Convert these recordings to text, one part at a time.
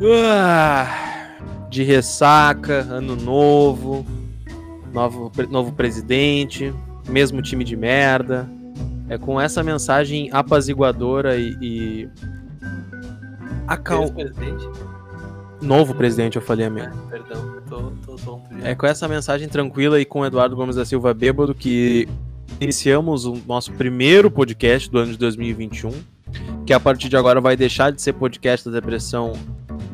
Ah, de ressaca, ano novo, novo, novo presidente, mesmo time de merda. É com essa mensagem apaziguadora e. e... Acal... presidente? Novo presidente, eu falei, amigo. É, perdão, tô, tô, tô É com essa mensagem tranquila e com o Eduardo Gomes da Silva bêbado que iniciamos o nosso primeiro podcast do ano de 2021, que a partir de agora vai deixar de ser podcast da Depressão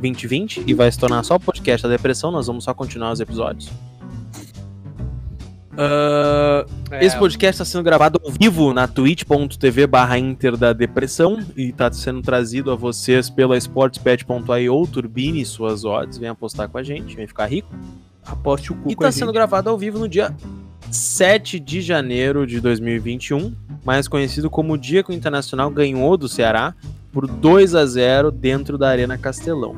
2020 e vai se tornar só podcast da Depressão, nós vamos só continuar os episódios. Uh, É, esse podcast está sendo gravado ao vivo na twitch.tv barra Inter da Depressão e está sendo trazido a vocês pela sportspet.io, turbine suas odds, vem apostar com a gente, vem ficar rico. Aposte o cu E com a tá sendo gente. gravado ao vivo no dia 7 de janeiro de 2021, mais conhecido como o dia que o Internacional ganhou do Ceará por 2 a 0 dentro da Arena Castelão.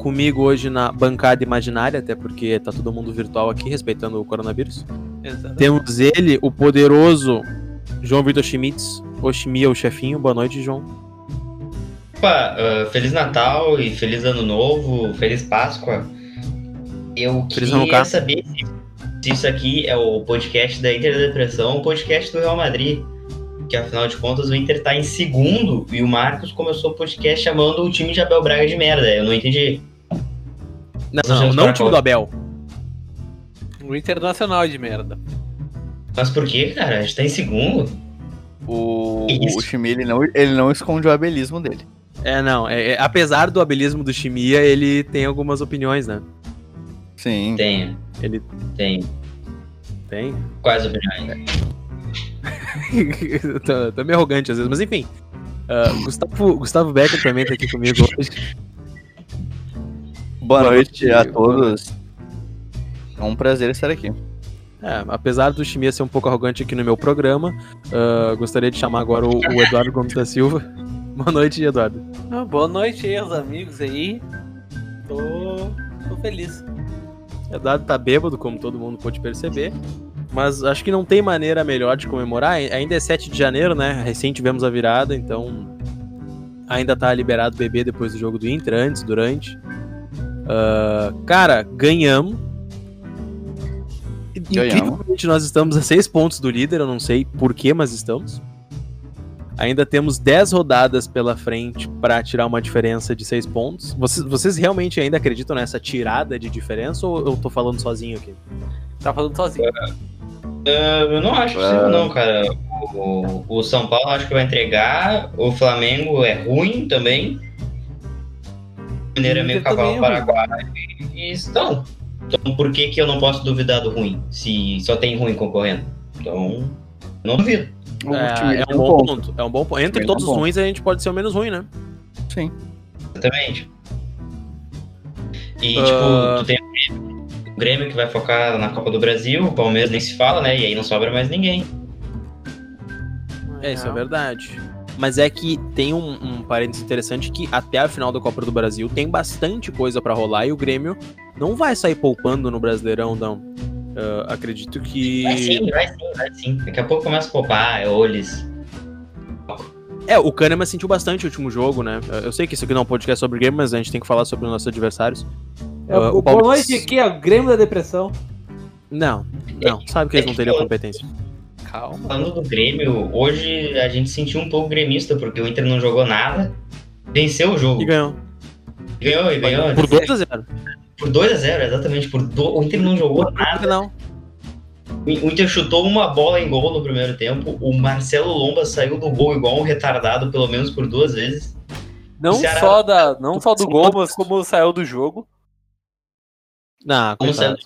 Comigo hoje na bancada imaginária, até porque tá todo mundo virtual aqui, respeitando o coronavírus. Exato. Temos ele, o poderoso João Vitor Schmitz, o Chimia, o chefinho. Boa noite, João. Opa, ah, Feliz Natal e Feliz Ano Novo, Feliz Páscoa. Eu Feliz queria Hanukkah. saber se, se isso aqui é o podcast da Inter da Depressão ou o podcast do Real Madrid. Que afinal de contas o Inter tá em segundo e o Marcos começou o podcast chamando o time de Abel Braga de merda. Eu não entendi. Não, não para o time do Abel. O Internacional é de merda. Mas por que, cara? A gente tá em segundo. O, Isso. o Chimie, ele não, ele não esconde o abelismo dele. É, não. é- é- apesar do abelismo do Chimia, ele tem algumas opiniões, né? Sim. Tem, Ele tem. tem. Quais opiniões? tô, tô meio arrogante às vezes, mas enfim. Ah, Gustavo, Gustavo Becker também tá aqui comigo hoje. Boa Boa noite noite, a todos. É um prazer estar aqui. É, apesar do Chimia ser um pouco arrogante aqui no meu programa, ah, gostaria de chamar agora o, o Eduardo Gomes da Silva. Boa noite, Eduardo. Ah, boa noite aí aos amigos aí. Tô, tô feliz. Eduardo tá bêbado, como todo mundo pôde perceber. Mas acho que não tem maneira melhor de comemorar. Ainda é 7 de janeiro, né? Recém tivemos a virada, então ainda tá liberado beber depois do jogo do Inter, antes, durante. Ah, cara, ganhamos. Ganhamos. Incrivelmente, nós estamos a 6 pontos do líder, eu não sei porquê, mas estamos. Ainda temos 10 rodadas pela frente para tirar uma diferença de 6 pontos. Vocês, vocês realmente ainda acreditam nessa tirada de diferença ou eu tô falando sozinho aqui? Tá falando sozinho. Ah, eu não acho possível, Ah. não, cara. O, o São Paulo acho que vai entregar. O Flamengo é ruim também. O Mineiro é meio Inter também cavalo é paraguai. E estão. Então por que, que eu não posso duvidar do ruim? Se só tem ruim concorrendo. Então, não duvido. É, é tem um bom ponto. ponto. É um bom ponto. Entre todos os ruins, a gente pode ser o menos ruim, né? Sim. Exatamente. E, Ah. tipo, tu tem Grêmio, o Grêmio que vai focar na Copa do Brasil, o Palmeiras nem se fala, né? E aí não sobra mais ninguém. É, isso é verdade. Mas é que tem um, um parênteses interessante que até a final da Copa do Brasil tem bastante coisa pra rolar e o Grêmio não vai sair poupando no Brasileirão, não. Ah, acredito que. Vai sim, vai sim, vai sim. Daqui a pouco começa a poupar, é olhos. É, o Kahneman sentiu bastante o último jogo, né? Eu sei que isso aqui não é um podcast sobre Grêmio, mas a gente tem que falar sobre os nossos adversários. É, Ah, o o boa Palmeiras- noite aqui, é o Grêmio da Depressão. Não, não, sabe que eles não teriam competência. Calma. Falando do Grêmio, hoje a gente sentiu um pouco gremista, porque o Inter não jogou nada. Venceu o jogo. E ganhou. Ganhou e ganhou. Por 2x0. Por 2x0, exatamente. Por do... O Inter não jogou nada. Não. O Inter chutou uma bola em gol no primeiro tempo. O Marcelo Lomba saiu do gol igual um retardado, pelo menos por duas vezes. Não Ceará- só, da, não só do gol, mas como saiu do jogo. Não, Como sendo.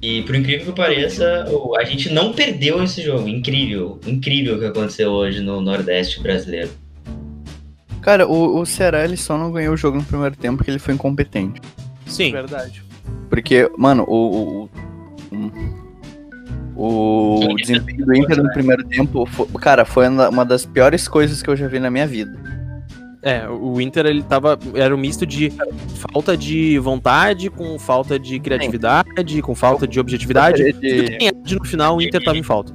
E por incrível que pareça, o- a gente não perdeu esse jogo. Incrível, incrível o que aconteceu hoje no Nordeste brasileiro. Cara, o, o Ceará ele só não ganhou o jogo no primeiro tempo porque ele foi incompetente. Sim. Verdade. Porque, mano, o. O, o, o desempenho do Inter no primeiro tempo, fo- cara, foi uma das piores coisas que eu já vi na minha vida. É, o Inter ele tava. Era um misto de falta de vontade, com falta de criatividade, com falta de objetividade. Tudo de, que tem no final, o Inter tava em falta.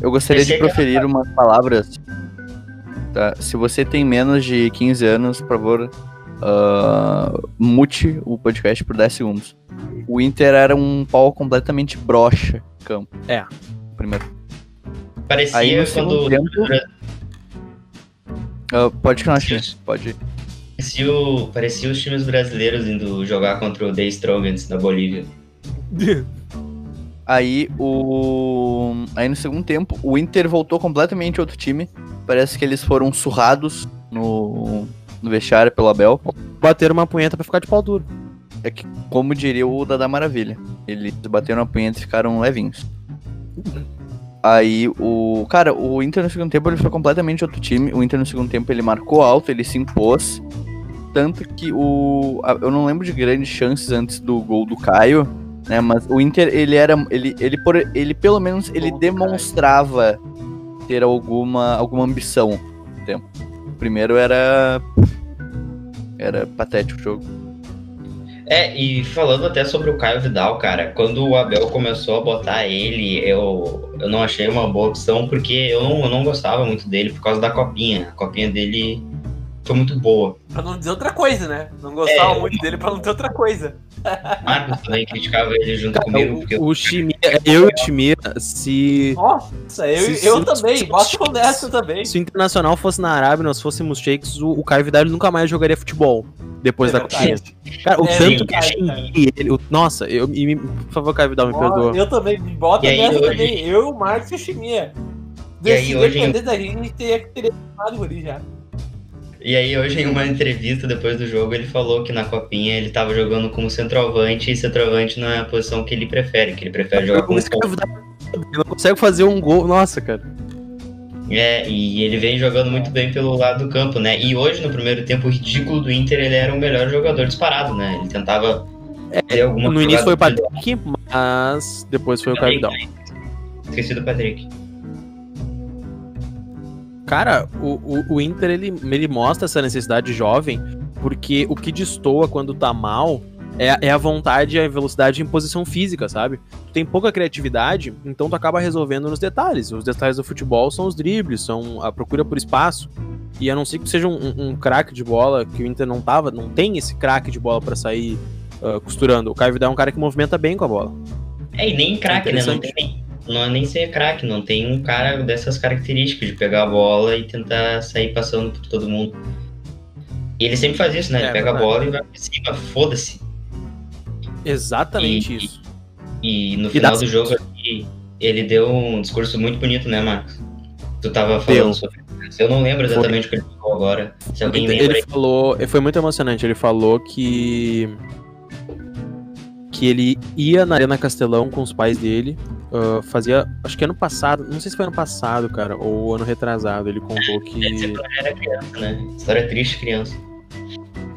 eu gostaria de é proferir umas palavras. Tá? Se você tem menos de 15 anos, por favor, ah, mute o podcast por 10 segundos. O Inter era um pau completamente broxa campo. É. Primeiro. Parecia Aí, quando. tempo- Ah, pode continuar. Pode. Parecia, o- parecia os times brasileiros indo jogar contra o The Strongest da Bolívia. Aí o. Aí no segundo tempo, o Inter voltou completamente outro time. Parece que eles foram surrados no, no vestiário pelo Abel. Bateram uma punheta pra ficar de pau duro. É que, como diria o Dada Maravilha, eles bateram a punheta e ficaram levinhos. Aí o. Cara, o Inter no segundo tempo ele foi completamente outro time. O Inter no segundo tempo ele marcou alto, ele se impôs. Tanto que o. Eu não lembro de grandes chances antes do gol do Caio, né? Mas o Inter, ele era. Ele, ele, por, ele pelo menos ele demonstrava ter alguma, alguma ambição no tempo. O primeiro era. Era patético o jogo. É, e falando até sobre o Caio Vidal, cara, quando o Abel começou a botar ele, eu, eu não achei uma boa opção, porque eu não, eu não gostava muito dele por causa da copinha. A copinha dele foi muito boa. Pra não dizer outra coisa, né? Não gostava É. muito dele pra não ter outra coisa. Marcos também criticava ele junto comigo, porque O, o Chimia, eu e o Chimia, se, Nossa, eu, Se- eu se- também, se- boto nessa também. se o Internacional fosse na Arábia e nós fôssemos shakes, o, o Caio Vidal nunca mais jogaria futebol depois É da copinha. Cara, o É tanto que eu cara. xinguei ele. o- nossa, eu, e me- por favor, Caio Vidal, me Nossa, perdoa. Eu também, me bota aí, nessa hoje- também. Eu, o Marcos e o Chimia. E aí, Se hoje- depender da gente, teria que ter tomado o já. E aí, hoje, em uma entrevista depois do jogo, ele falou que na copinha ele tava jogando como centroavante, e centroavante não é a posição que ele prefere, que ele prefere jogar como ponta. Ele não consegue fazer um gol. Nossa, cara. É, e ele vem jogando muito bem pelo lado do campo, né? E hoje, no primeiro tempo, o ridículo do Inter, ele era o melhor jogador disparado, né? Ele tentava ter alguma no início foi o Patrick, mas depois foi o Caio Vidal. Esqueci do Patrick. Cara, o, o, o Inter ele, ele mostra essa necessidade jovem, porque o que destoa quando tá mal é, a- é a vontade e a velocidade em posição física, sabe? Tu tem pouca criatividade, então tu acaba resolvendo nos detalhes. Os detalhes do futebol são os dribles, são a procura por espaço. E a não ser que seja um, um, craque de bola, que o Inter não tava, não tem esse craque de bola pra sair ah, costurando. O Caio Vidal é um cara que movimenta bem com a bola. É, e nem craque, né? Não, tem, nem- não é nem ser craque, não tem um cara dessas características de pegar a bola e tentar sair passando por todo mundo. E ele sempre faz isso, né? É, ele pega a bola e vai pra cima, foda-se. Exatamente E- isso. E no E final do jogo aqui, ele deu um discurso muito bonito, né, Marcos? Tu tava falando Deu. sobre isso. Eu não lembro exatamente o que ele falou agora. Se alguém Ele- lembra Ele falou, foi muito emocionante. Ele falou que que ele ia na Arena Castelão com os pais dele. Ah, fazia, acho que ano passado, não sei se foi ano passado, cara, ou ano retrasado. Ele contou que era criança, né? História triste criança.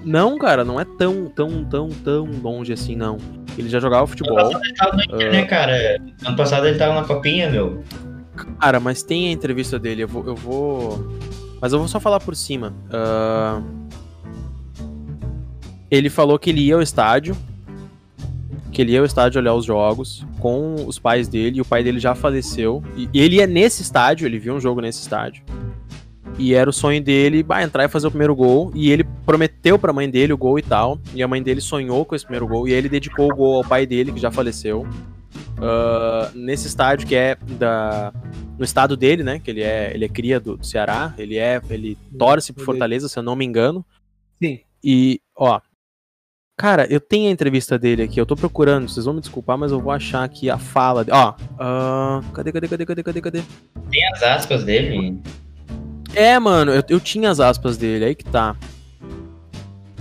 não, cara, não é tão, tão, tão, tão longe assim, não. Ele já jogava Ano futebol. passado ele tava no Inter, né, cara? Ano passado ele tava na copinha, meu. Cara, mas tem a entrevista dele, eu vou. Eu vou... Mas eu vou só falar por cima. Ah, Ele falou que ele ia ao estádio. Que ele ia ao estádio olhar os jogos com os pais dele, e o pai dele já faleceu. E e ele ia nesse estádio, ele viu um jogo nesse estádio. E era o sonho dele bah, entrar e fazer o primeiro gol. E ele prometeu pra mãe dele o gol e tal. E a mãe dele sonhou com esse primeiro gol. E aí ele dedicou o gol ao pai dele, que já faleceu. Ah, nesse estádio que é da, no estado dele, né? Que ele é, ele é cria do, do Ceará, ele é, ele torce pro Fortaleza, se eu não me engano. Sim. E, ó, cara, eu tenho a entrevista dele aqui, eu tô procurando, vocês vão me desculpar, mas eu vou achar aqui a fala, de- ó, ah, cadê, cadê, cadê, cadê, cadê, cadê? Tem as aspas dele. É, mano, eu, eu tinha as aspas dele, aí que tá.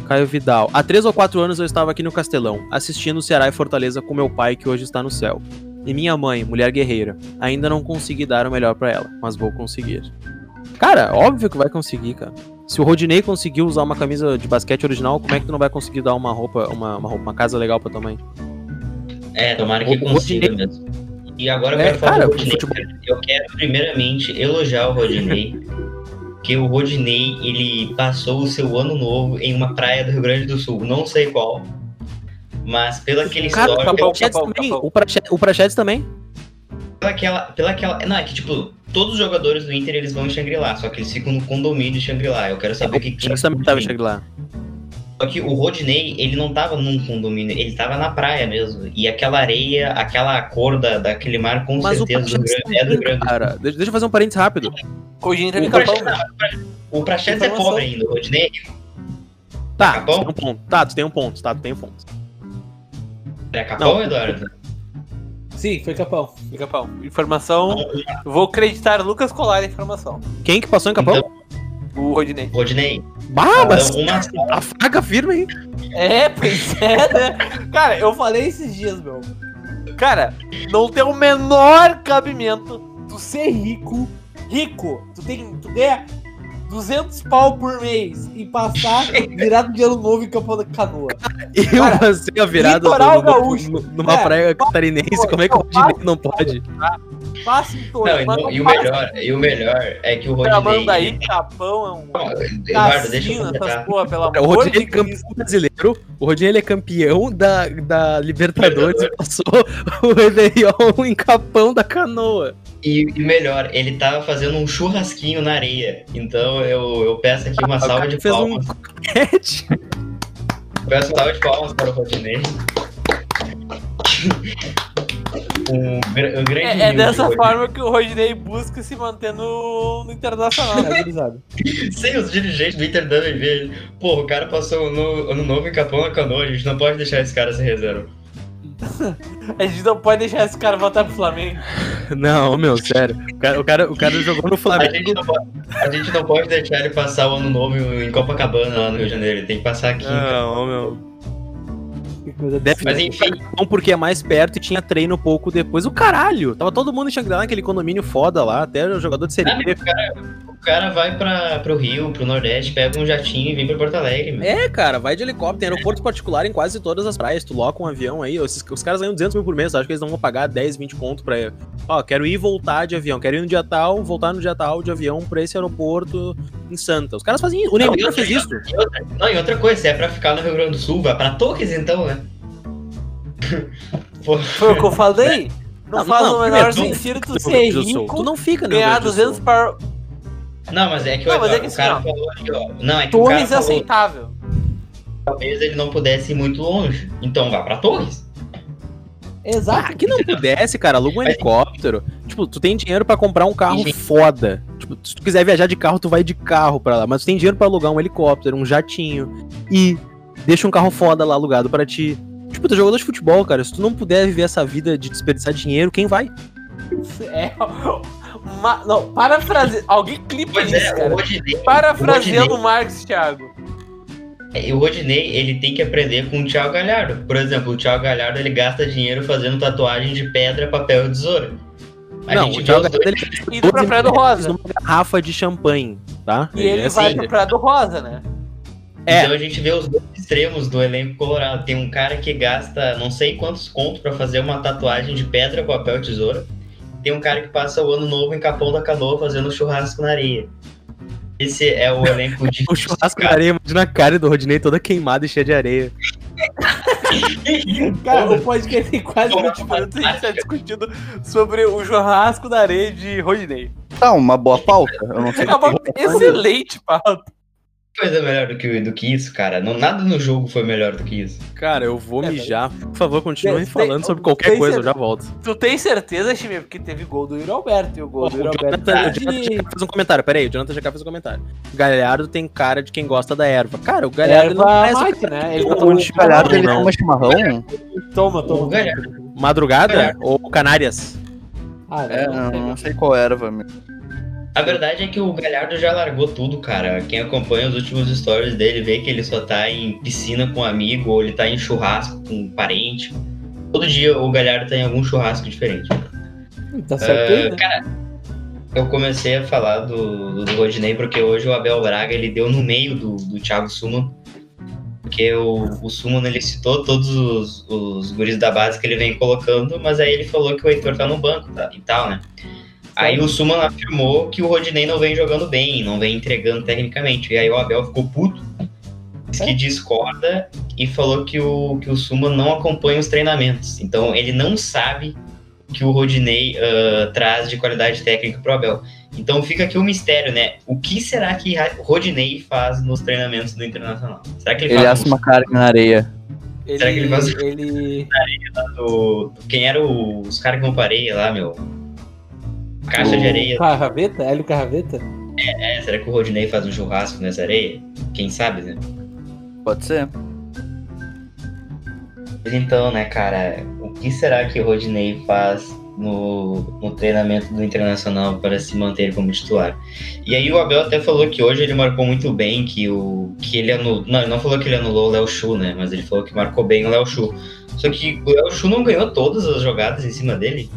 Caio Vidal. Há três ou quatro anos eu estava aqui no Castelão, assistindo Ceará e Fortaleza com meu pai, que hoje está no céu. E minha mãe, mulher guerreira. Ainda não consegui dar o melhor pra ela, mas vou conseguir. Cara, óbvio que vai conseguir, cara. Se o Rodinei conseguiu usar uma camisa de basquete original, como é que tu não vai conseguir dar uma roupa, uma, uma, roupa, uma casa legal pra tua mãe? É, tomara que O- consiga Rodinei- mesmo. E agora eu É, quero falar cara, do o Rodinei. futebol- Eu quero primeiramente elogiar o Rodinei. que o Rodinei, ele passou o seu ano novo em uma praia do Rio Grande do Sul. Não sei qual. Mas pela aquele Cara, o histórico, Capão. Capão. O Prache- O Prachetes também. pela aquela, pela aquela. Não, é que tipo, todos os jogadores do Inter eles vão em Shangri-La, só que eles ficam no condomínio de Shangri-La. Eu quero saber o que O Prachetes também tava em Shangri-La. Só que o Rodney, ele não tava num condomínio, ele tava na praia mesmo. E aquela areia, aquela cor da, daquele mar, com Mas o certeza do Rio- é do também, Grande. cara. Deixa, deixa eu fazer um parênteses rápido. Teve O capão. Praxedes, o Praxedes é pobre ainda, o Rodney. Tá, Capão? tu tem um ponto. Tá, tu tem um ponto. Tá, tu tem um ponto. É capão, Não. Eduardo? Sim, foi capão. Foi capão. Informação. Vou acreditar Lucas Colar a informação. Quem que passou em Capão? Então, O Rodinei. Rodney. bah, mas uma, a faca firme, hein? É, pois é, né? Cara, eu falei esses dias, meu. Cara, não tem o menor cabimento tu ser rico. Rico. Tu tem. Tu ganha 200 pau por mês e passar virado de ano novo em Capão da Canoa. Eu Cara, passei a virada no- gaúcho. no- numa É, praia catarinense. Como é que o não, Rodinei não pode? Passa em torno. não, e, não- e o melhor, e o melhor é que o pra Rodney. Mandaí, ele- Capão, é um. Eduardo, deixa eu essas porra, pelo O amor Rodinei de é campeão brasileiro. O Rodinei ele é campeão da, da Libertadores e passou o Réveillon em Capão da Canoa. E, e melhor, ele tava fazendo um churrasquinho na areia. Então eu, eu peço aqui uma O salva de fez um palmas. coquete. Peço uma salva de palmas para o Rodinei. um, um grande É, é dessa forma que o Rodinei busca se manter no, no internacional, né? Sem os dirigentes do Inter dando inveja. Pô, o cara passou no ano novo em Capão da Canoa. A gente não pode deixar esse cara sem reserva. A gente não pode deixar esse cara voltar pro Flamengo. Não, meu, sério. O cara, o cara, o cara jogou no A gente, Flamengo. não pode, a gente não pode deixar ele passar o ano novo em Copacabana, lá no Rio de Janeiro. Ele tem que passar aqui. Não, meu. Que coisa Deve Mas enfim, bom porque é mais perto e tinha treino pouco depois. O caralho! Tava todo mundo em Xangri-Lá naquele condomínio foda lá, até o jogador de Série Ah, B. cara, o cara vai pra, pro Rio, pro Nordeste, pega um jatinho e vem pra Porto Alegre. Meu. É, cara, vai de helicóptero. Tem aeroporto particular em quase todas as praias. Tu loca um avião aí. Os, os caras ganham 200 mil por mês. Acho que eles não vão pagar 10, 20 conto pra. Ó, quero ir e voltar de avião. Quero ir no dia tal, voltar no dia tal de avião pra esse aeroporto em Santa. Os caras fazem isso. O Neymar e fez isso. e outra- não, e outra coisa, se é pra ficar no Rio Grande do Sul, vai pra Torres então, né? Foi o que eu falei? Não, Não, faz não, o menor sentido tu ser rico, Tu não fica ganhar Grande do 200 Sul. par... Não, mas é que, Não, o, mas é Eduardo, que o assim, cara ó, falou ali, ó. Não, é que o cara Torres é aceitável. talvez ele não pudesse ir muito longe. Então vá pra Torres. Exato. Ah, que não pudesse, cara, aluga um Mas- helicóptero. Tipo, tu tem dinheiro pra comprar um carro Gente. foda. Tipo, se tu quiser viajar de carro, tu vai de carro pra lá. Mas tu tem dinheiro pra alugar um helicóptero, um jatinho. E deixa um carro foda lá alugado pra ti. Tipo, tu é jogador de futebol, cara. Se tu não puder viver essa vida de desperdiçar dinheiro, quem vai? É. Uma... Não, parafrase. Alguém clipa Pois isso, é, cara. Rodinei. Parafraseando o o Marcos, Thiago. Rodinei, o Rodinei, ele tem que aprender com o Thiago Galhardo. Por exemplo, o Thiago Galhardo, ele gasta dinheiro fazendo tatuagem de pedra, papel e tesoura. A não, gente o vê Thiago os dois- Galhardo, ele Indo pra Praia do Rosa. numa garrafa de champanhe, tá? E ele É vai assim. pra Praia do Rosa, né? É. Então a gente vê os dois extremos do elenco colorado. Tem um cara que gasta não sei quantos contos pra fazer uma tatuagem de pedra, papel e tesoura. Tem um cara que passa o ano novo em Capão da Canoa fazendo churrasco na areia. Esse é o elenco de. O churrasco na areia, imagina a cara do Rodinei toda queimada e cheia de areia. Cara, o podcast tem quase Porra, 20 minutos e a gente tá discutindo sobre o churrasco da areia de Rodinei. Tá, uma boa pauta. Eu não sei É uma excelente pauta. Coisa melhor do que, do que isso, cara. Não, nada no jogo foi melhor do que isso. Cara, eu vou É, mijar. Por favor, continuem Tem- falando tem- sobre qualquer coisa, eu já volto. Tu tem certeza, Chime? Porque teve gol do Yuri Alberto. E o gol O do Yuri Alberto. Jonathan, é o Jonathan fez um comentário, peraí, o Jonathan já fez um comentário. Galhardo tem cara de quem gosta da erva. Cara, o Galhardo não Erva parece o mate, né? Ele toma um um chimarrão, Galhardo, ele não. toma chimarrão? Toma, O toma. Galhardo. Madrugada Galhardo. ou Canárias? Ah, É, não, não, não sei qual erva, meu. A verdade é que o Galhardo já largou tudo, cara. Quem acompanha os últimos stories dele vê que ele só tá em piscina com um amigo ou ele tá em churrasco com um parente. Todo dia o Galhardo tá em algum churrasco diferente. Tá certo né? Cara, eu comecei a falar do, do, do Rodinei porque hoje o Abel Braga ele deu no meio do, do Thiago Suman. Porque o, o Suman ele citou todos os, os guris da base que ele vem colocando, mas aí ele falou que o Heitor tá no banco tá, e tal, né? Aí o Suman afirmou que o Rodinei não vem jogando bem, não vem entregando tecnicamente. E aí o Abel ficou puto, disse que discorda e falou que o, que o Suman não acompanha os treinamentos. Então ele não sabe o que o Rodinei ah, traz de qualidade técnica pro Abel. Então fica aqui o mistério, né? O que será que Ra- Rodinei faz nos treinamentos do Internacional? Será que ele, Ele faz assa uma carga na areia. Ele, Será que ele faz- ele- do, do- Quem eram os caras que vão pra areia lá, meu? Caixa de o areia. Carraveta? Hélio Carraveta? É, será que o Rodinei faz um churrasco nessa areia? Quem sabe, né? Pode ser. Mas então, né, cara, o que será que o Rodinei faz no, no treinamento do Internacional para se manter como titular? E aí o Abel até falou que hoje ele marcou muito bem, que o que ele anulou. Não, ele não falou que ele anulou o Léo Chu, né? Mas ele falou que marcou bem o Léo Chu. Só que o Léo Chu não ganhou todas as jogadas em cima dele.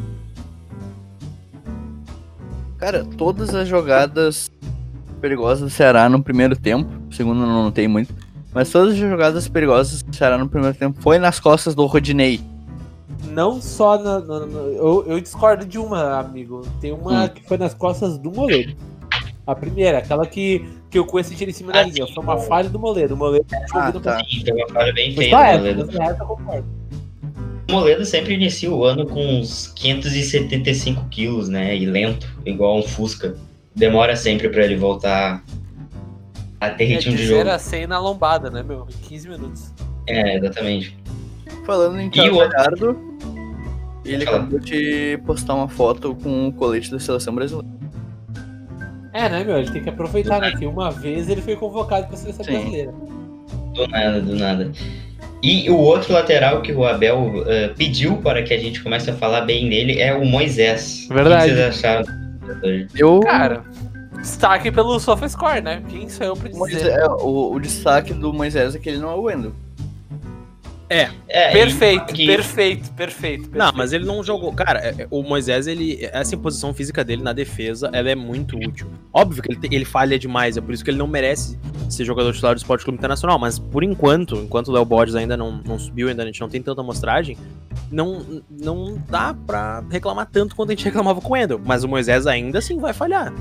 Cara, todas as jogadas perigosas do Ceará no primeiro tempo, segundo eu não notei muito, mas todas as jogadas perigosas do Ceará no primeiro tempo foi nas costas do Rodinei. Não só na. na- na- eu, eu discordo de uma, amigo. Tem uma Hum. que foi nas costas do Moledo. A primeira, aquela que, que o Cuesta tira em cima da Ah, linha. Foi uma falha do Moledo. O Moledo tinha Ah, tá. Foi uma falha bem Mas feia essa, mas essa eu concordo. O Moledo sempre inicia o ano com uns 575 quilos, né? E lento, igual um Fusca. Demora sempre pra ele voltar a ter É ritmo de de jogo. 0 a 100 na lombada, né, meu? Em 15 minutos. É, exatamente. Falando em E o Thiago outro? Galhardo, ele Fala. acabou de postar uma foto com o colete da seleção brasileira. É, né, meu? Ele tem que aproveitar, né? Que uma vez ele foi convocado pra seleção Sim. brasileira. Do nada, do nada. E o outro lateral que o Abel eh, pediu para que a gente comece a falar bem dele é o Moisés. Verdade. O que vocês acharam? Eu, Cara, destaque pelo SofaScore, né? Quem sou eu pra Moisés- dizer? é, o, o destaque do Moisés é que ele não é o Wendel. É, Perfeito, que- perfeito, perfeito, Não, perfeito. mas ele não jogou. Cara, é- é- o Moisés, ele. Essa imposição física dele na defesa, ela é muito útil. Óbvio que ele, ele falha demais, é por isso que ele não merece ser jogador titular do Esporte Clube Internacional. Mas por enquanto, enquanto o Léo Borges ainda não, não subiu, ainda a gente não tem tanta amostragem, não, não dá pra reclamar tanto quanto a gente reclamava com o Wendel. Mas o Moisés ainda assim vai falhar.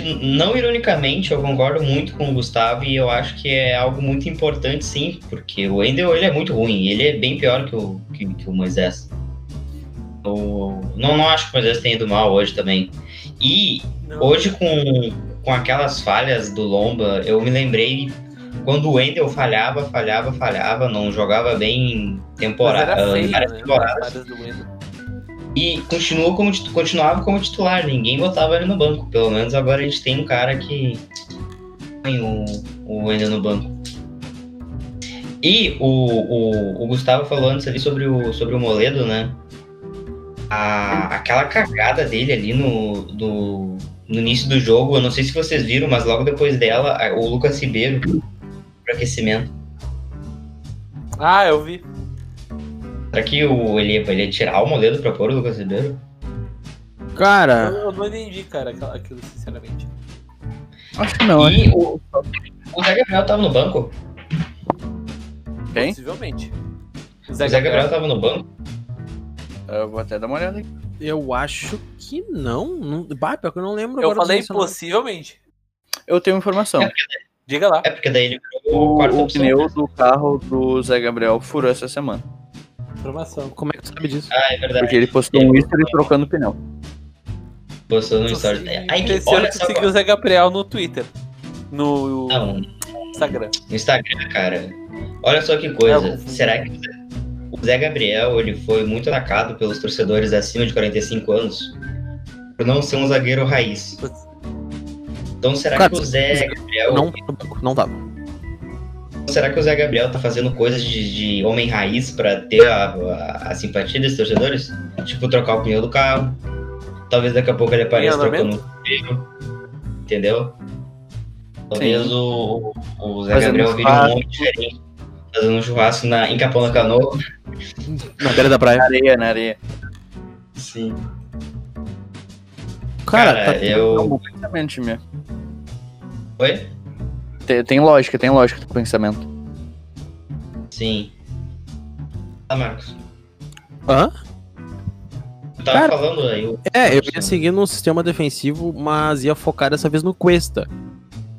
Que não ironicamente, eu concordo muito com o Gustavo e eu acho que é algo muito importante sim, porque o Wendel ele é muito ruim, ele é bem pior que o, que, que o Moisés. Não, não acho que o Moisés tenha ido mal hoje também. E Não. hoje com, com aquelas falhas do Lomba, eu me lembrei quando o Wendel falhava, falhava, falhava, não jogava bem em Mas temporada, era feio, né? temporadas. E continuou como, continuava como titular, ninguém botava ele no banco. Pelo menos agora a gente tem um cara que põe o, o Wendel no banco. E o, o, o Gustavo falou antes ali sobre o, sobre o Moledo, né? A, aquela cagada dele ali no, do, no início do jogo, eu não sei se vocês viram, mas logo depois dela, o Lucas Ribeiro pro aquecimento. Ah, eu vi. Será que o, ele, ele ia tirar o Moledo pra pôr o Lucas Ribeiro? Eu, Cara, eu não entendi, cara, aquilo, sinceramente. Acho que não, e o, o Zé Gabriel tava no banco? Quem? Possivelmente. O O Zé Gabriel tava no banco? Eu vou até dar uma olhada aqui. eu acho que não. não bah, pior que eu não lembro Eu falei possivelmente. Eu tenho informação. Diga lá. É porque daí ele virou O, o pneu do carro do Zé Gabriel furou essa semana. Informação. Como é que tu sabe disso? Ah, é verdade. Porque ele postou um history trocando pneu. Postou no story. Aí que, olha só. seguiu o Zé Gabriel no Twitter. No Não, Instagram. no Instagram, cara. Olha só que coisa. É, Será que o Zé Gabriel ele foi muito atacado pelos torcedores acima de 45 anos por não ser um zagueiro raiz? Então será Cara, que o Zé Gabriel. Não, não tava. Será que o Zé Gabriel tá fazendo coisas de, de homem raiz pra ter a, a, a simpatia desses torcedores? Tipo, trocar o pneu do carro. Talvez daqui a pouco ele apareça trocando um pneu. Entendeu? Talvez Sim. o, o Zé Fazendo Gabriel vire um homem diferente. Fazendo um churrasco na, em Capão da Canoa. Na beira da praia. Na areia, na areia. Sim. Cara, Cara, tá- eu. Completamente, minha. Oi? Tem, tem lógica, tem lógica do pensamento. Sim. Tá, Marcos. Hã? Tu tava Cara, falando aí. o- É, eu ia seguir no sistema defensivo, mas ia focar dessa vez no Cuesta.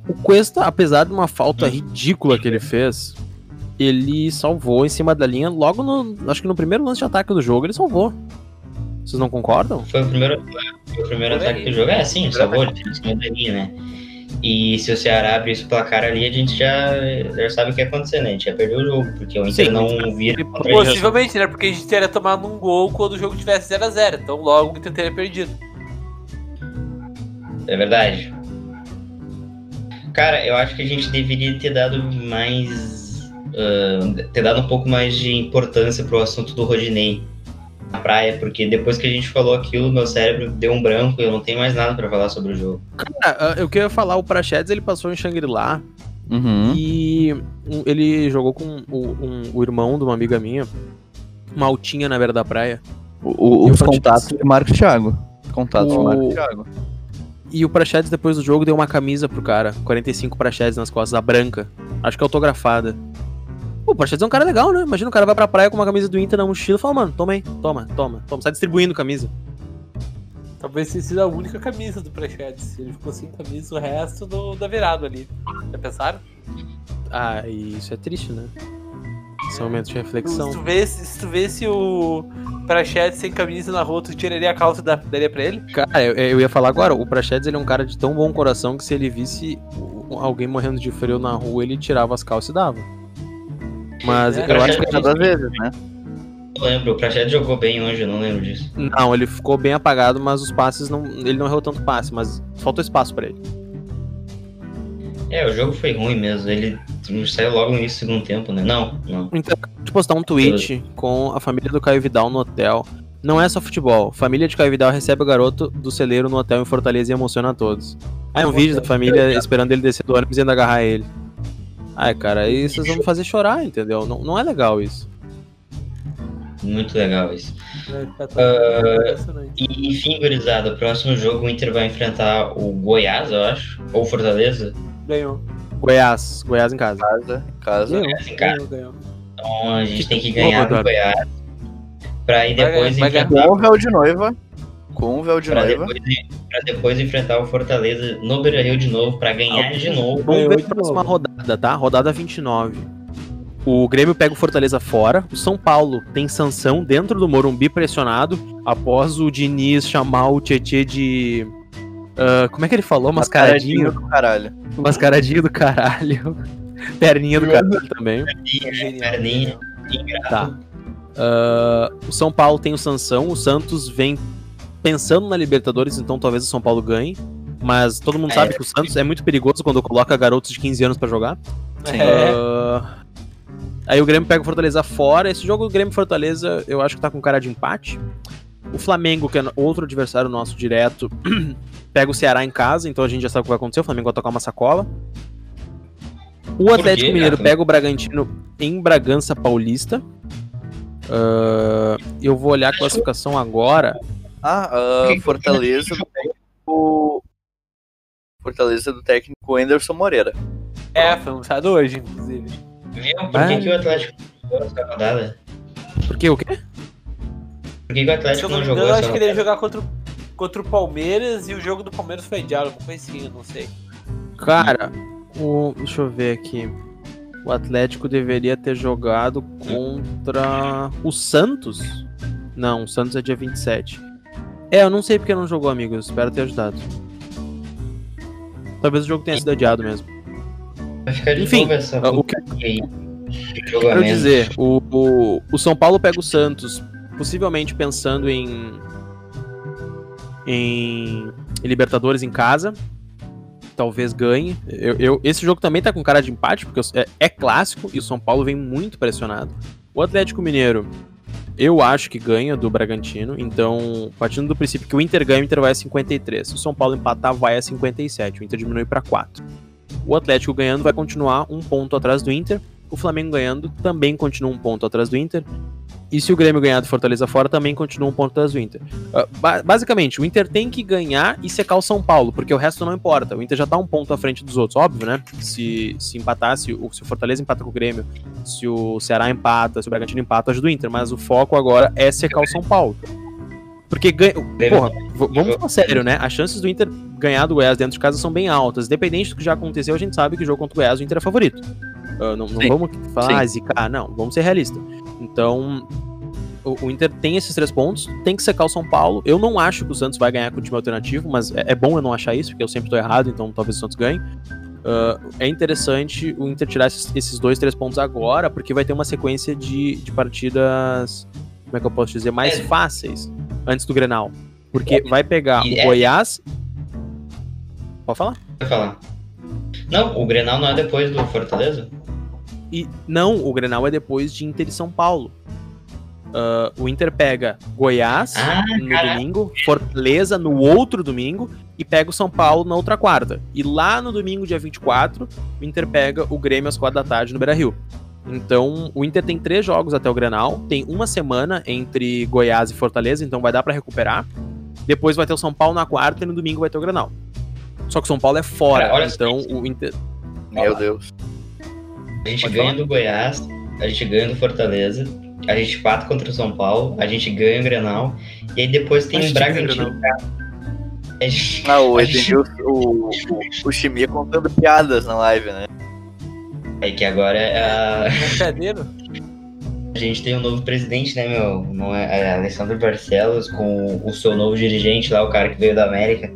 O Cuesta, apesar de uma falta ridícula que ele fez, ele salvou em cima da linha logo no. Acho que no primeiro lance de ataque do jogo ele salvou. Vocês não concordam? Foi o primeiro. o primeiro ataque do jogo. É, sim, sabor, em cima da linha, né? E se o Ceará abrir esse placar ali, a gente já, já sabe o que ia acontecer, né? A gente ia perder o jogo, porque o Inter Sim, não vira. Possivelmente, né? Porque a gente teria tomado um gol quando o jogo tivesse 0x0. Então logo o Inter teria perdido. É verdade. Cara, eu acho que a gente deveria ter dado mais. ah, ter dado um pouco mais de importância pro assunto do Rodinei na praia, porque depois que a gente falou aquilo, meu cérebro deu um branco e eu não tenho mais nada pra falar sobre o jogo. Cara, ah, eu queria falar, o Prachedes, ele passou em Shangri-La Uhum. e ele jogou com o, um- o irmão de uma amiga minha, uma altinha na beira da praia. O- o- o os contatos de Marcos Thiago. Contatos O- de Marcos Thiago. E o Prachedes, depois do jogo, deu uma camisa pro cara. 45 Prachedes nas costas, a branca. Acho que autografada. Pô, o Prachedes é um cara legal, né? Imagina o cara vai pra praia com uma camisa do Inter na mochila e fala, mano, toma aí, toma, toma, toma. Sai distribuindo camisa. Talvez sido a única camisa do Prachedes. Ele ficou sem camisa o resto do, da virada ali. Já pensaram? Ah, e isso é triste, né? São momentos de Se reflexão. tu vesse, se tu vesse o Prachedes sem camisa na rua, tu tiraria a calça e dá- daria pra ele? Cara, eu, eu ia falar agora, o Prachedes ele é um cara de tão bom coração que se ele visse alguém morrendo de frio na rua, ele tirava as calças e dava. Mas É, eu acho que. Cada vez, né? Eu lembro, o Prachedes jogou bem hoje, eu não lembro disso. Não, ele ficou bem apagado, mas os passes não. Ele não errou tanto passe, mas faltou espaço pra ele. É, o jogo foi ruim mesmo. Ele saiu logo no início do segundo tempo, né? Não, não. Então, de postar um tweet com a família do Caio Vidal no hotel. Não é só futebol. Família de Caio Vidal recebe o garoto do celeiro no hotel em Fortaleza e emociona a todos. Aí um vídeo da família esperando ele descer do ônibus e ainda agarrar ele. Ai, cara, aí vocês vão me fazer chorar, entendeu? Não, não é legal isso. Muito legal isso. É, tá- impressionante. E, enfim, gurizada, o próximo jogo o Inter vai enfrentar o Goiás, eu acho. Ou Fortaleza. Ganhou. Goiás, Goiás em casa. Casa, casa. Goiás em casa. Ganhou, ganhou. Então a gente tem que ganhar Boa, do Goiás. Pra Vai depois ganhar, vai enfrentar. Com o véu de noiva. Com o véu de Pra noiva. depois, pra depois enfrentar o Fortaleza no Beira Rio de novo, pra ganhar de novo. Vamos ver a próxima rodada, tá? Rodada 29. O Grêmio pega o Fortaleza fora. O São Paulo tem sanção dentro do Morumbi pressionado após o Diniz chamar o Tietê de. ah, como é que ele falou? Mascaradinho. do caralho. Mascaradinho do caralho. Perninha do caralho também. Genial. Perninha. Tá. Ah, o São Paulo tem o Sansão. O Santos vem pensando na Libertadores, então talvez o São Paulo ganhe. Mas todo mundo É. sabe que o Santos é muito perigoso quando coloca garotos de 15 anos pra jogar. É. Ah, aí o Grêmio pega o Fortaleza fora. Esse jogo, o Grêmio Fortaleza, eu acho que tá com cara de empate. O Flamengo, que é outro adversário nosso direto, pega o Ceará em casa, então a gente já sabe o que vai acontecer. O Flamengo vai tocar uma sacola. O Atlético quê, Mineiro Gato? pega o Bragantino em Bragança Paulista. Ah, eu vou olhar a classificação agora. Ah, Quem- Fortaleza do técnico. Fortaleza do técnico Anderson Moreira. É, foi anunciado hoje, inclusive. Viu? Por que, Ah. que o Atlético não jogou essa rodada? Porque o quê? Por que, que o Atlético eu não jogou eu acho que ele ia jogar contra, o- contra o Palmeiras e o jogo do Palmeiras foi adiado, alguma coisinha, não sei. Cara, o, deixa eu ver aqui. O Atlético deveria ter jogado contra o Santos? Não, o Santos é dia 27. É, eu não sei porque não jogou, amigos. Espero ter ajudado. Talvez o jogo tenha sido adiado mesmo. Vai ficar de Enfim, novo essa O que eu quero dizer, o, o, o São Paulo pega o Santos, possivelmente pensando em, em, em Libertadores em casa. Talvez ganhe. Eu, eu- esse jogo também tá com cara de empate, porque é, é clássico e o São Paulo vem muito pressionado. O Atlético Mineiro, eu acho que ganha do Bragantino. Então, partindo do princípio que o Inter ganha, o Inter vai a 53. Se o São Paulo empatar, vai a 57. O Inter diminui para 4. O Atlético ganhando vai continuar um ponto atrás do Inter. O Flamengo ganhando também continua um ponto atrás do Inter. E se o Grêmio ganhar do Fortaleza fora, também continua um ponto atrás do Inter. Ba- basicamente, o Inter tem que ganhar e secar o São Paulo, porque o resto não importa. O Inter já tá um ponto à frente dos outros, óbvio, né? Se, se empatar, se o, se o Fortaleza empata com o Grêmio, se o Ceará empata, se o Bragantino empata, ajuda o Inter. Mas o foco agora é secar o São Paulo. Porque ganha. Porra, vamos falar sério, né? As chances do Inter ganhar do Goiás dentro de casa são bem altas. Independente do que já aconteceu, a gente sabe que o jogo contra o Goiás o Inter é favorito. Ah, não não vamos falar, ah, zicar, não. Vamos ser realistas. Então, o, o Inter tem esses três pontos, tem que secar o São Paulo. Eu não acho que o Santos vai ganhar com o time alternativo, mas é, é bom eu não achar isso, porque eu sempre tô errado, então talvez o Santos ganhe. Uh, é interessante o Inter tirar esses, esses, dois, três pontos agora, porque vai ter uma sequência de, de partidas, como é que eu posso dizer, mais é. fáceis antes do Grenal. Porque é. vai pegar o é. Goiás. Pode falar? Pode falar. Não, o Grenal não é depois do Fortaleza? E não, o Grenal é depois de Inter e São Paulo. Uh, o Inter pega Goiás ah, no caraca. domingo, Fortaleza no outro domingo e pega o São Paulo na outra quarta. E lá no domingo, dia 24, o Inter pega o Grêmio às quatro da tarde no Beira Rio. Então, o Inter tem três jogos até o Grenal, tem uma semana entre Goiás e Fortaleza, então vai dar para recuperar. Depois vai ter o São Paulo na quarta e no domingo vai ter o Grenal. Só que o São Paulo é fora, Cara, então o Inter. Meu Deus. A gente Pode ganha falar? do Goiás, a gente ganha do Fortaleza, a gente pata contra o São Paulo, a gente ganha o Grenal, e aí depois tem o Bragantino. Gente, ah, o Edmilson, gente... o, o, o Chimia contando piadas na live, né? É que agora é a. Brincadeira. A gente tem um novo presidente, né, meu? Não é, é Alessandro Barcelos com o seu novo dirigente lá, o cara que veio da América.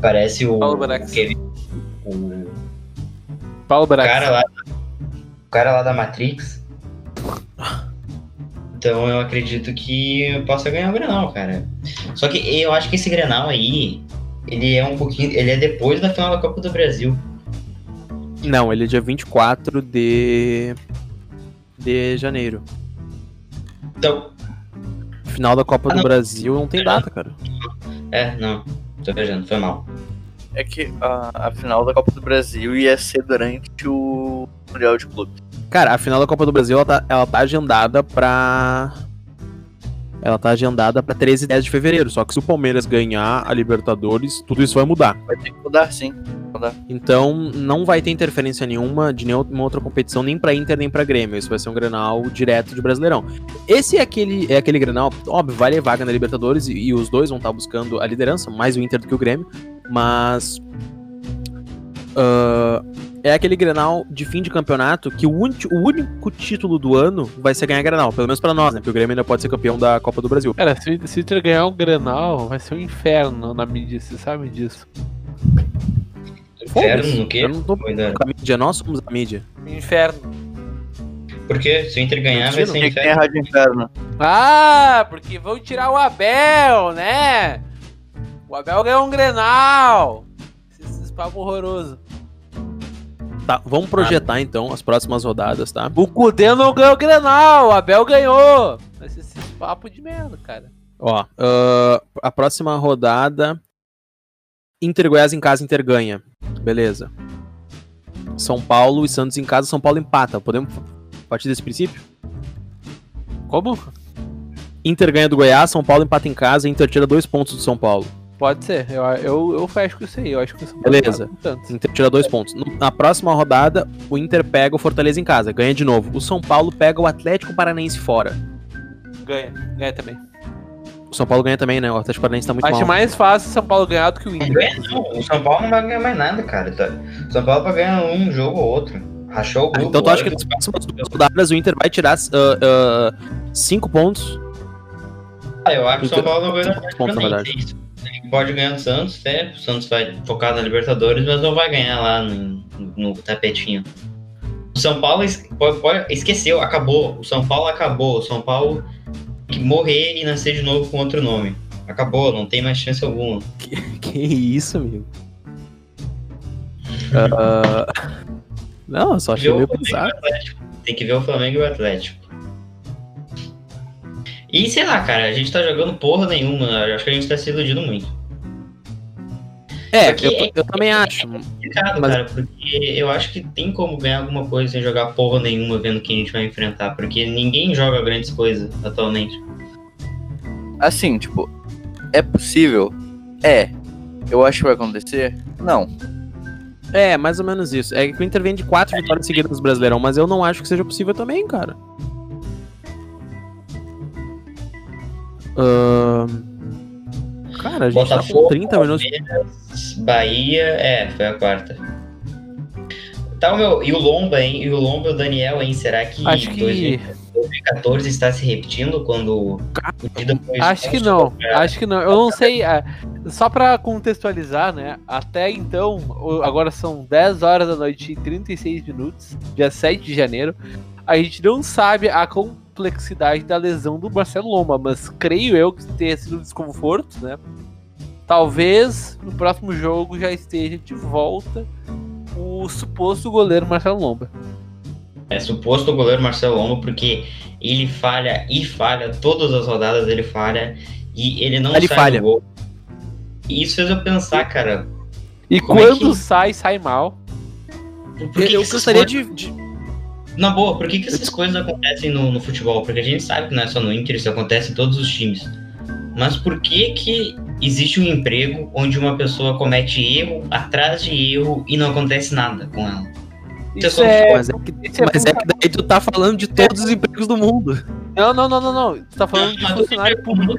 Parece o. Paulo Brax. O, Paulo Brax. cara lá. O cara lá da Matrix. Então eu acredito que eu possa ganhar o Grenal, cara. Só que eu acho que esse Grenal aí, ele é um pouquinho. Ele é depois da final da Copa do Brasil. Não, ele é dia 24 de. de janeiro. Então. Final da Copa ah, do Brasil não tem data, cara. É, não. Tô viajando, foi mal. É que a, a final da Copa do Brasil ia ser durante o Mundial de Clube. Cara, a final da Copa do Brasil, ela tá, ela tá agendada pra. Ela tá agendada pra 13 e 10 de fevereiro. Só que se o Palmeiras ganhar a Libertadores, tudo isso vai mudar. Vai ter que mudar, sim. Mudar. Então, não vai ter interferência nenhuma de nenhuma outra competição, nem pra Inter, nem pra Grêmio. Isso vai ser um granal direto de Brasileirão. Esse é aquele, é aquele granal, óbvio, vai levar vaga na Libertadores e, e os dois vão estar buscando a liderança, mais o Inter do que o Grêmio. Mas. Uh, é aquele Grenal de fim de campeonato que o, o único título do ano vai ser ganhar Grenal, pelo menos para nós, né? Porque o Grêmio ainda pode ser campeão da Copa do Brasil. Cara, se, se Inter ganhar o Grenal, vai ser um inferno na mídia, você sabe disso. Inferno no quê? Eu não tô a mídia, nós somos a mídia. Inferno. Por quê? Se o Inter ganhar, vai ser inferno. Rádio Inferno. Ah, porque vão tirar o Abel, né? O Abel ganhou um Grenal. Esses papos horrorosos. Tá, vamos projetar ah. então as próximas rodadas, tá? O Cudê não ganhou o Grenal, o Abel ganhou. Esse, esse papo de merda, cara. Ó, uh, a próxima rodada. Inter Goiás em casa, Inter ganha. Beleza. São Paulo e Santos em casa, São Paulo empata. Podemos partir desse princípio? Como? Inter ganha do Goiás, São Paulo empata em casa, Inter tira dois pontos do São Paulo. Pode ser, eu, eu, eu fecho com isso aí. Eu acho que isso Beleza. Inter tira dois pontos. Na próxima rodada, o Inter pega o Fortaleza em casa, ganha de novo. O São Paulo pega o Atlético Paranaense fora. Ganha, ganha também. O São Paulo ganha também, né? O Atlético Paranaense tá muito acho mal. Acho mais fácil o São Paulo ganhar do que o Inter. Ganha, não. O São Paulo não vai ganhar mais nada, cara. Tá? O São Paulo vai ganhar um jogo ou outro. Rachou o grupo. Então tu acha que nas próximas duas rodadas o Inter vai tirar uh, uh, cinco pontos? Ah, eu acho que o São Paulo não ganha pontos, na verdade pode ganhar do Santos, até o Santos vai focar na Libertadores, mas não vai ganhar lá no, no tapetinho. O São Paulo pode, pode, esqueceu, acabou. O São Paulo acabou. O São Paulo que morrer e nascer de novo com outro nome. Acabou, não tem mais chance alguma. Que, que isso, amigo? uh, não, só achei meio bizarro. Tem que ver o Flamengo e o Atlético. E sei lá, cara, a gente tá jogando porra nenhuma. Acho que a gente tá se iludindo muito. É, eu, é, eu, também acho. É complicado, mas... cara, porque eu acho que tem como ganhar alguma coisa sem jogar porra nenhuma vendo quem a gente vai enfrentar, porque ninguém joga grandes coisas atualmente. Assim, tipo, é possível? É. Eu acho que vai acontecer? Não. É, mais ou menos isso. É que o Inter vem de quatro vitórias seguidas no Brasileirão, mas eu não acho que seja possível também, cara. Uh... Cara, a gente Botafogo, tá com 30 minutos. Bahia, é, foi a quarta. Tá o meu, e o Lomba, hein? E o Lomba e o Daniel, hein? Será que. Acho que. 2014 está se repetindo quando. Acho que não, acho que não. Eu não sei. é, Só pra contextualizar, né? Até então, agora são 10 horas da noite e 36 minutos, dia 7 de janeiro. A gente não sabe a complexidade da lesão do Marcelo Lomba, mas creio eu que tenha sido um desconforto, né? Talvez no próximo jogo já esteja de volta o suposto goleiro Marcelo Lomba. É suposto o goleiro Marcelo Lomba, porque ele falha e falha, todas as rodadas ele falha e ele não Ele sai falha. do gol. E isso fez eu pensar, cara. E é quando que- sai, sai mal. Por que que eu gostaria de- Na boa, por que, que essas coisas acontecem no, no futebol? Porque a gente sabe que não é só no Inter, isso acontece em todos os times. Mas por que que existe um emprego onde uma pessoa comete erro atrás de erro e não acontece nada com ela? Isso só- é. Mas é que, é mas é que daí tu tá falando de todos os empregos do mundo. Não, não, não, não, não. Tu tá falando de funcionário público.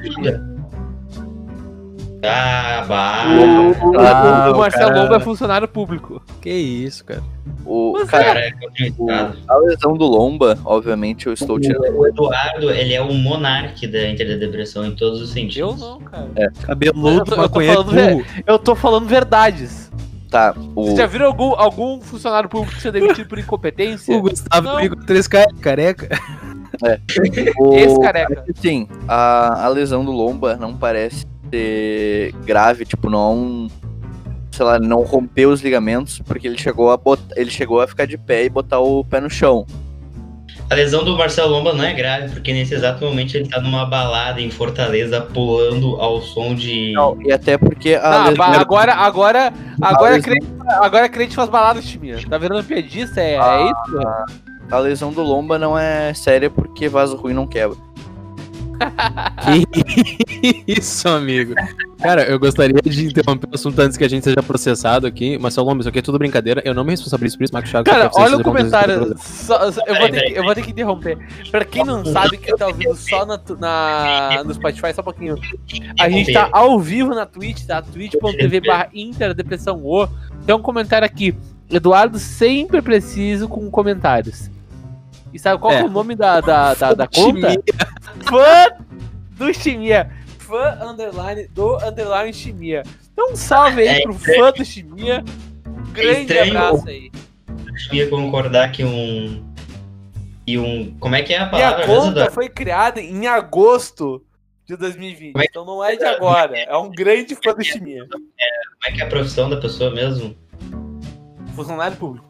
Ah, bah. O, o- Ah, o o Marcelo cara- Lomba é funcionário público. Que isso, cara. O, Mas cara, Cara, é complicado. a lesão do Lomba, obviamente, eu estou tirando. O Eduardo, ele é o monarque da Inter da Depressão em todos os Eu sentidos. não, cara. Cabeludo, Eu tô- eu tô burro. Eu tô falando verdades. Tá, o, Vocês já viram algum, algum funcionário público ser demitido por incompetência? O Gustavo Não. comigo três caras careca. o, Esse careca. Sim, a, a lesão do Lomba não parece ser grave, tipo, não. Sei lá, não rompeu os ligamentos, porque ele chegou a botar, ele chegou a ficar de pé e botar o pé no chão. A lesão do Marcelo Lomba não é grave, porque nesse exato momento ele tá numa balada em Fortaleza, pulando ao som de. Não, e até porque a Ah, lesão. agora, agora, agora, lesão- crente, agora crente faz balada, time. Tá virando piadista? É, é isso? A lesão do Lomba não é séria porque vaso ruim não quebra. Que isso, amigo. Cara, eu gostaria de interromper o assunto antes que a gente seja processado aqui. Mas, seu Lomba, isso aqui é tudo brincadeira. Eu não me responsabilizo por isso, Marcos Thiago. Cara, que olha o comentário. Só- só- eu, vou ter que, eu vou ter que interromper. Pra quem não sabe, quem tá ouvindo só na, na, no Spotify, só um pouquinho. A gente tá ao vivo na Twitch, tá? twitch.tv barra interdepressão o. Tem um comentário aqui. Eduardo sempre preciso com comentários. E sabe qual É. que é o nome da, da, da, da conta? Fã do Chimia. Fã underline do underline Chimia. Então um salve aí É pro fã do Chimia. Grande estranho. abraço aí. Eu ia concordar que um. E um. Como é que é a palavra mesmo, conta Eduardo? foi criada em agosto de 2020. Como é que- Então não é de agora. É um grande fã do Chimia. Como é que é a profissão da pessoa mesmo? Funcionário público.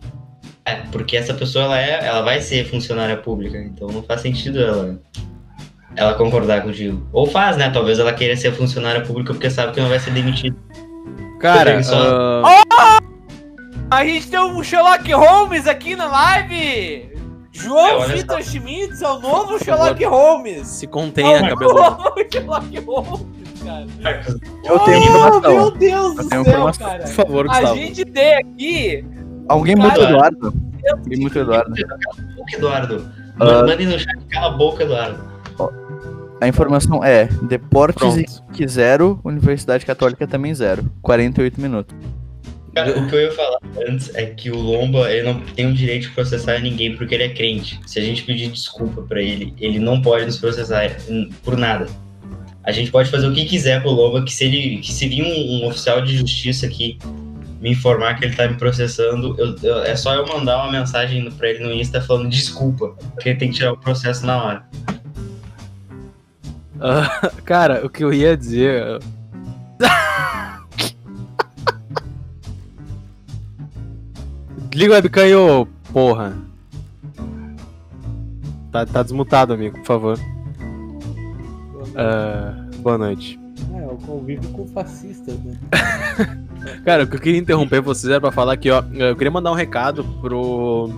É, porque essa pessoa ela, é, ela vai ser funcionária pública, então não faz sentido ela, ela concordar contigo. Ou faz, né? Talvez ela queira ser funcionária pública porque sabe que não vai ser demitida. Cara, Preguiçosa. ah, A gente tem um Sherlock Holmes aqui na live! É, João olha Vitor Schmitz é o novo Sherlock. Holmes! se contenha, É o cabeludo. novo Sherlock Holmes, cara! Eu tenho Oh, informação. Meu Deus Eu do céu, informação. cara! Por favor, A Gustavo. gente tem aqui. Alguém Cara, muito Eduardo? Alguém muito Eduardo. Cala a boca, Eduardo. Ah. Mandem no chat, cala a boca, Eduardo. A informação é: Deportes Pronto. e zero, Universidade Católica também zero. 48 minutos. Cara, o que eu ia falar antes é que o Lomba ele não tem o direito de processar ninguém porque ele é crente. Se a gente pedir desculpa pra ele, ele não pode nos processar por nada. A gente pode fazer o que quiser pro Lomba, que se ele, que se vir um, um oficial de justiça aqui me informar que ele tá me processando, eu- eu- é só eu mandar uma mensagem pra ele no Insta falando desculpa, porque ele tem que tirar o processo na hora. Ah, cara, o que eu ia dizer. Liga o webcam aí, ô porra. Tá, tá desmutado, amigo, por favor. Ah, boa noite. É, eu convivo com fascistas, né? Cara, o que eu queria interromper vocês era pra falar aqui, ó. Eu queria mandar um recado pro.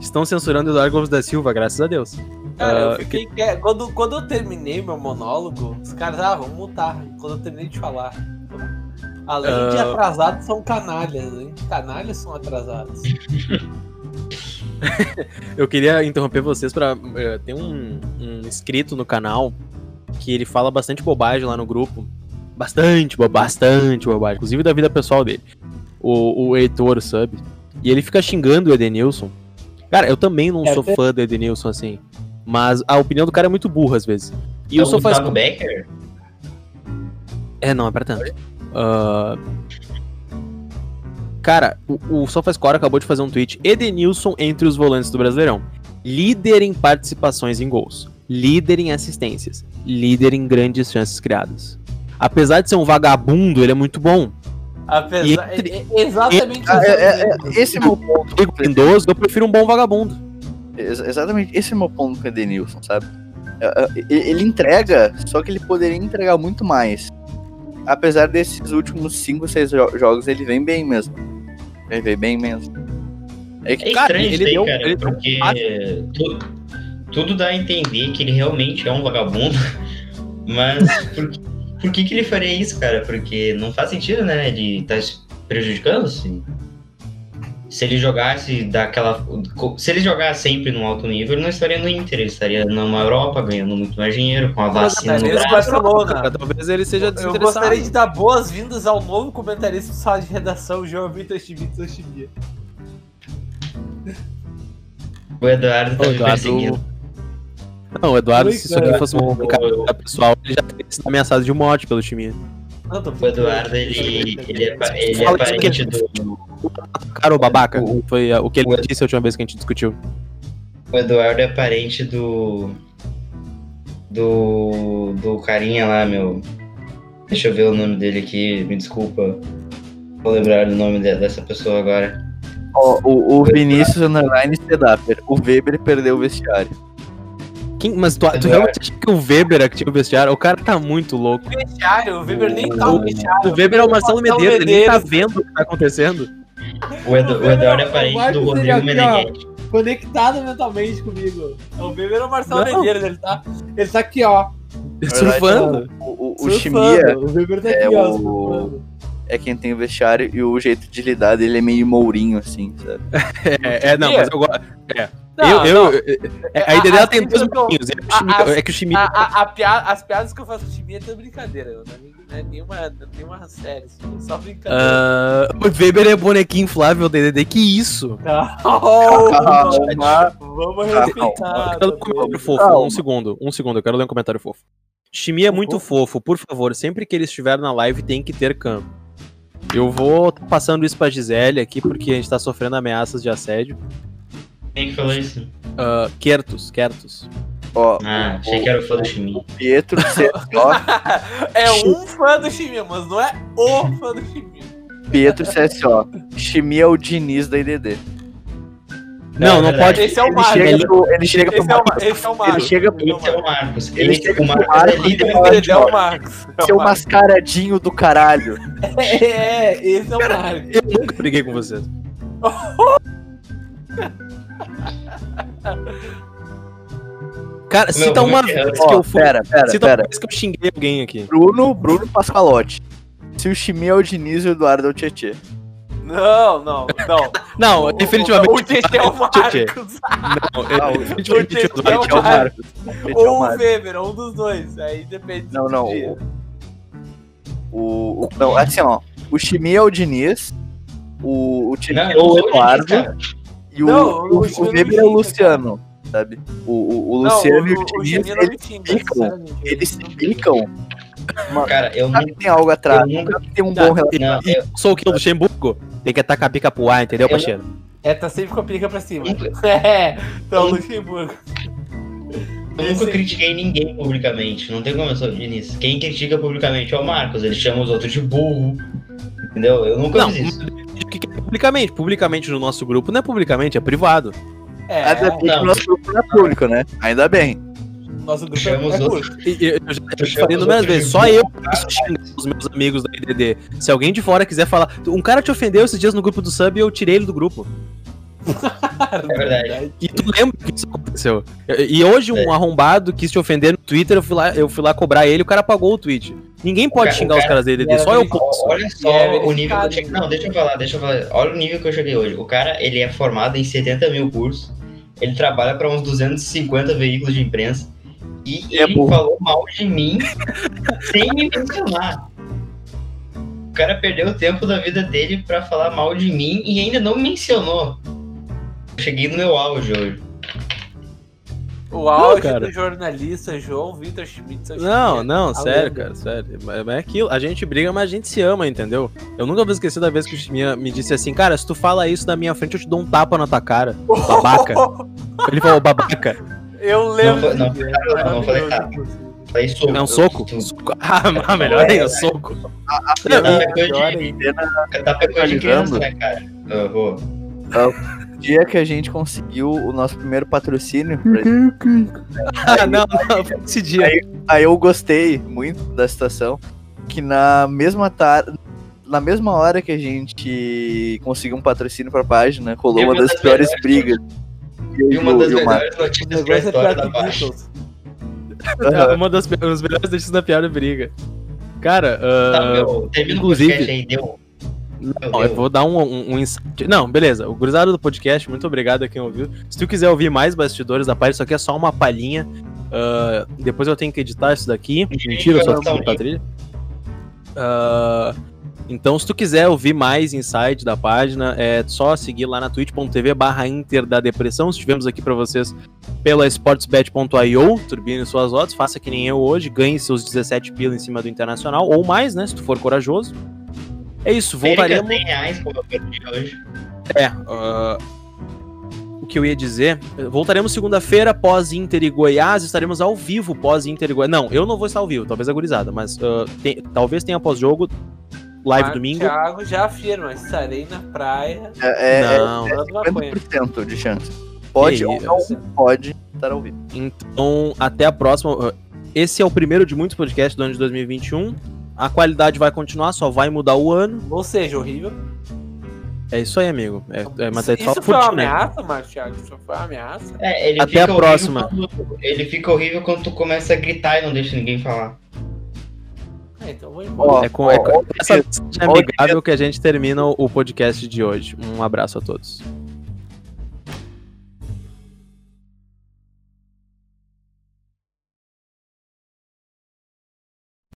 Estão censurando o Eduardo Gomes da Silva, graças a Deus. Cara, eu Ah, fiquei. que- Quando, quando eu terminei meu monólogo, os caras, ah, vamos mutar. Quando eu terminei de falar. Além de Ah. atrasados, são canalhas. De canalhas, são atrasados. Eu queria interromper vocês pra. eh, Tem um, um inscrito no canal que ele fala bastante bobagem lá no grupo. Bastante, bastante bobagem. Inclusive da vida pessoal dele. O, o Heitor Sub. E ele fica xingando o Edenilson. Cara, eu também não É, sou fã do Edenilson assim. Mas a opinião do cara é muito burra às vezes. E É o Sofá Gustavo Becker? É, não, é pra tanto. Ah, Cara, o, o SofaScore acabou de fazer um tweet. Edenilson entre os volantes do Brasileirão. Líder em participações em gols. Líder em assistências. Líder em grandes chances criadas. Apesar de ser um vagabundo, ele é muito bom. Apesar, entre- é- é exatamente isso. é- é- é- esse é o meu ponto. Lindoso, eu prefiro um bom vagabundo. Ex- Exatamente, esse é o meu ponto com o Edenilson, sabe? É, é, Ele entrega, só que ele poderia entregar muito mais. Apesar desses últimos 5, 6 jogos, ele vem bem mesmo. Ele vem bem mesmo. É que, É Cara, estranho ele isso aí, deu- cara, ele porque tu- tudo dá a entender que ele realmente é um vagabundo, mas por, que- por que que ele faria isso, cara? Porque não faz sentido, né? Ele tá se prejudicando, assim. Se ele jogasse daquela... Se ele jogasse sempre num alto nível, ele não estaria no Inter, ele estaria numa Europa ganhando muito mais dinheiro, com a vacina no braço. Barcelona. Talvez ele seja Eu desinteressado. gostaria de dar boas-vindas ao novo comentarista do sala de redação, João Vitor Chimia. O Eduardo tá O me Eduardo... perseguindo. Não, o Eduardo, Oi, se isso aqui fosse um cara pessoal, ele já teria sido ameaçado de morte pelo time. O Eduardo, ele, ele, é, ele é parente do... Cara, o babaca. O- Foi uh, o que ele o- disse a última vez que a gente discutiu. O Eduardo é parente do. Do. Do carinha lá, meu. Deixa eu ver o nome dele aqui, me desculpa. Vou lembrar do nome de- dessa pessoa agora. ó, o, o Vinícius Underline Sedaper. O Weber perdeu o vestiário. Quem, mas tu, tu Eduardo. realmente acha que o Weber é que tinha o vestiário? O cara tá muito louco. vestiário, o Weber nem tá O- no vestiário. O Weber é o Marcelo Medeiros, ele nem tá vendo o que tá acontecendo. O, Edu- o Eduardo é parente do Rodrigo ó. Meneghetti. Conectado mentalmente comigo. O Weber é o Marcelo Não. Medeiros, ele tá, ele tá aqui, ó. Surfando. O, o, o surfando. Chimia O Weber tá é aqui, ó, o- surfando. é quem tem o vestiário e o jeito de lidar dele é meio mourinho, assim, sabe? É, é, não, mas eu gosto. Não, eu, não. eu, é, a ideia dela As tem dois pouquinhos. É, que o a- Chimia- as- é que o. A, a, a pia- as piadas que eu faço com o é tudo brincadeira. Não é, não é nenhuma, nenhuma série, é só brincadeira. Ah, o Weber é bonequinho inflável, DDD. Que isso? Calma, Calma. vamos respeitar. Eu quero ler um comentário fofo. Um segundo, um segundo. Eu quero ler um comentário fofo. Chimia é muito fofo. Por favor, sempre que ele estiver na live, tem que ter campo. Eu vou passando isso pra Gisele aqui, porque a gente tá sofrendo ameaças de assédio. Quem que falou isso? Uh, Quertus, Quertus. Ó, Ah, achei que era o fã do Chimia. Pietro CSO, É um fã do Chimia, mas não é o fã do Chimia. Pietro CSO. Chimia é o Diniz da IDD. Não, não verdade. pode. Esse é o Ele Marcos. chega pro, ele chega pro Esse é o, Marcos. Ma- esse é o Marcos. Ele chega Esse é o Esse é o Marcos. Ele Ele, chega o Marcos pro é Marcos e Esse é o Marcos. Seu mascaradinho do caralho. É, esse é o Marcos. Eu nunca briguei com vocês. Cara, Meu, cita uma muito vez que eu fui. pera, pera, Cita uma pera. vez que eu xinguei alguém aqui. Bruno, Bruno Pascalotti. Se o Chimia é o Diniz e o Eduardo é o Tietê. Não, não, não. Não, definitivamente. O Tietê é o Tietê. Marcos. Não, é, o definitivamente o Eduardo é o Tietê é o Marcos. Marcos. É o Ou o Marcos. Weber, um dos dois. Aí depende Não, do não. dia. O, o, o- não, assim, ó. O Chimia é o Diniz. O, o Tietê Não, é o o Eduardo. E o, Não, o, o o Chimia Weber não é o Luciano. Sabe? O, o, o Não, Luciano e o o Diniz, não eles ficam. sinceramente. Eles se picam. Cara, eu nunca. que tem algo atrás. Eu nunca- tem um Tá, bom relacionamento. Não, eu, Sou o que do Luxemburgo. Tem que atacar a pica pro ar, entendeu, Eu- parceiro? É, tá sempre com a pica pra cima. É, então Luxemburgo. eu nunca critiquei ninguém publicamente. Não tem como eu sou nisso. Quem critica publicamente é o Marcos. Ele chama os outros de burro. Entendeu? Eu nunca Não, fiz isso. Que que publicamente? Publicamente no nosso grupo não é publicamente, é privado. É, Até porque não. o nosso grupo não é público, né? Ainda bem. nosso grupo Chama os é. E- e Eu, já eu já chamo falei inúmeras vezes, só eu posso xingar os meus amigos da IDD. Se alguém de fora quiser falar. Um cara te ofendeu esses dias no grupo do sub e eu tirei ele do grupo. É verdade. E tu lembra que isso aconteceu? E hoje um É. arrombado quis te ofender no Twitter, eu fui lá, eu fui lá cobrar ele, o cara apagou o tweet. Ninguém pode cara- xingar o os cara- caras era só eu posso. Olha só É, o nível que eu cheguei. Não, deixa eu falar, deixa eu falar. Olha o nível que eu cheguei hoje. O cara, ele é formado em 70 mil cursos. Ele trabalha para uns 250 veículos de imprensa. E É ele burro. falou mal de mim sem me mencionar. O cara perdeu o tempo da vida dele pra falar mal de mim e ainda não me mencionou. Cheguei no meu auge hoje. O auge cara. do jornalista João Vitor Schmidt. Não, que é não, a sério, lenda. cara, sério. Mas é aquilo, a gente briga, mas a gente se ama, entendeu? Eu nunca vou esquecer da vez que o Chiminha me disse assim, cara, se tu fala isso na minha frente, eu te dou um tapa na tua cara. Babaca. Ele falou, babaca. Eu lembro. não não, não maravilhoso, cara. inclusive. Falei soco. É um soco? Soco. Ah, melhor ainda, soco. Tá É, pegando melhor de, ainda. tá pegando de criança, né, cara? Eu vou. O dia que a gente conseguiu o nosso primeiro patrocínio, Ah, não, não, foi esse dia. aí eu gostei muito da situação. Que na mesma tarde. Na mesma hora que a gente conseguiu um patrocínio pra página, rolou uma uma das das piores brigas. E uma das melhores notícias é história da. Beatles. É uma das melhores notícias da pior briga. Cara, Tá, ah, meu, termina inclusive- podcast aí, deu. Não, eu vou dar um, um, um insight. Não, beleza. O gurizado do podcast, muito obrigado a quem ouviu. Se tu quiser ouvir mais bastidores da página, isso aqui é só uma palhinha. Ah, depois eu tenho que editar isso daqui. Mentira, eu só botar a trilha. Ah, então, se tu quiser ouvir mais insight da página, é só seguir lá na twitch.tv barra Inter da Depressão. Estivemos aqui pra vocês pela sportsbet.io, turbine suas odds, faça que nem eu hoje, ganhe seus 17 pila em cima do Internacional, ou mais, né, se tu for corajoso. É isso, Voltaremos. voltaremos... 100 reais, como eu perdi hoje. É, ah, o que eu ia dizer, voltaremos segunda-feira pós Inter e Goiás, estaremos ao vivo pós Inter e Goiás. Não, eu não vou estar ao vivo, talvez a gurizada, mas ah, tem- talvez tenha pós-jogo, live Marco domingo. Thiago já afirma, estarei na praia. É, é, não, Falando maconha. 50% de chance. Pode ou não pode estar ao vivo. então até a próxima. Ah, Esse é o primeiro de muitos podcasts do ano de 2021. A qualidade vai continuar, só vai mudar o ano. Ou seja, horrível. É isso aí, amigo. É, é, mas é isso só isso foi uma né? ameaça, Thiago? Isso foi uma ameaça? É, ele Até fica a próxima. quando- ele fica horrível quando tu começa a gritar e não deixa ninguém falar. Ah, então eu vou embora. É com, é com essa mensagem amigável que a gente termina o- o podcast de hoje. Um abraço a todos.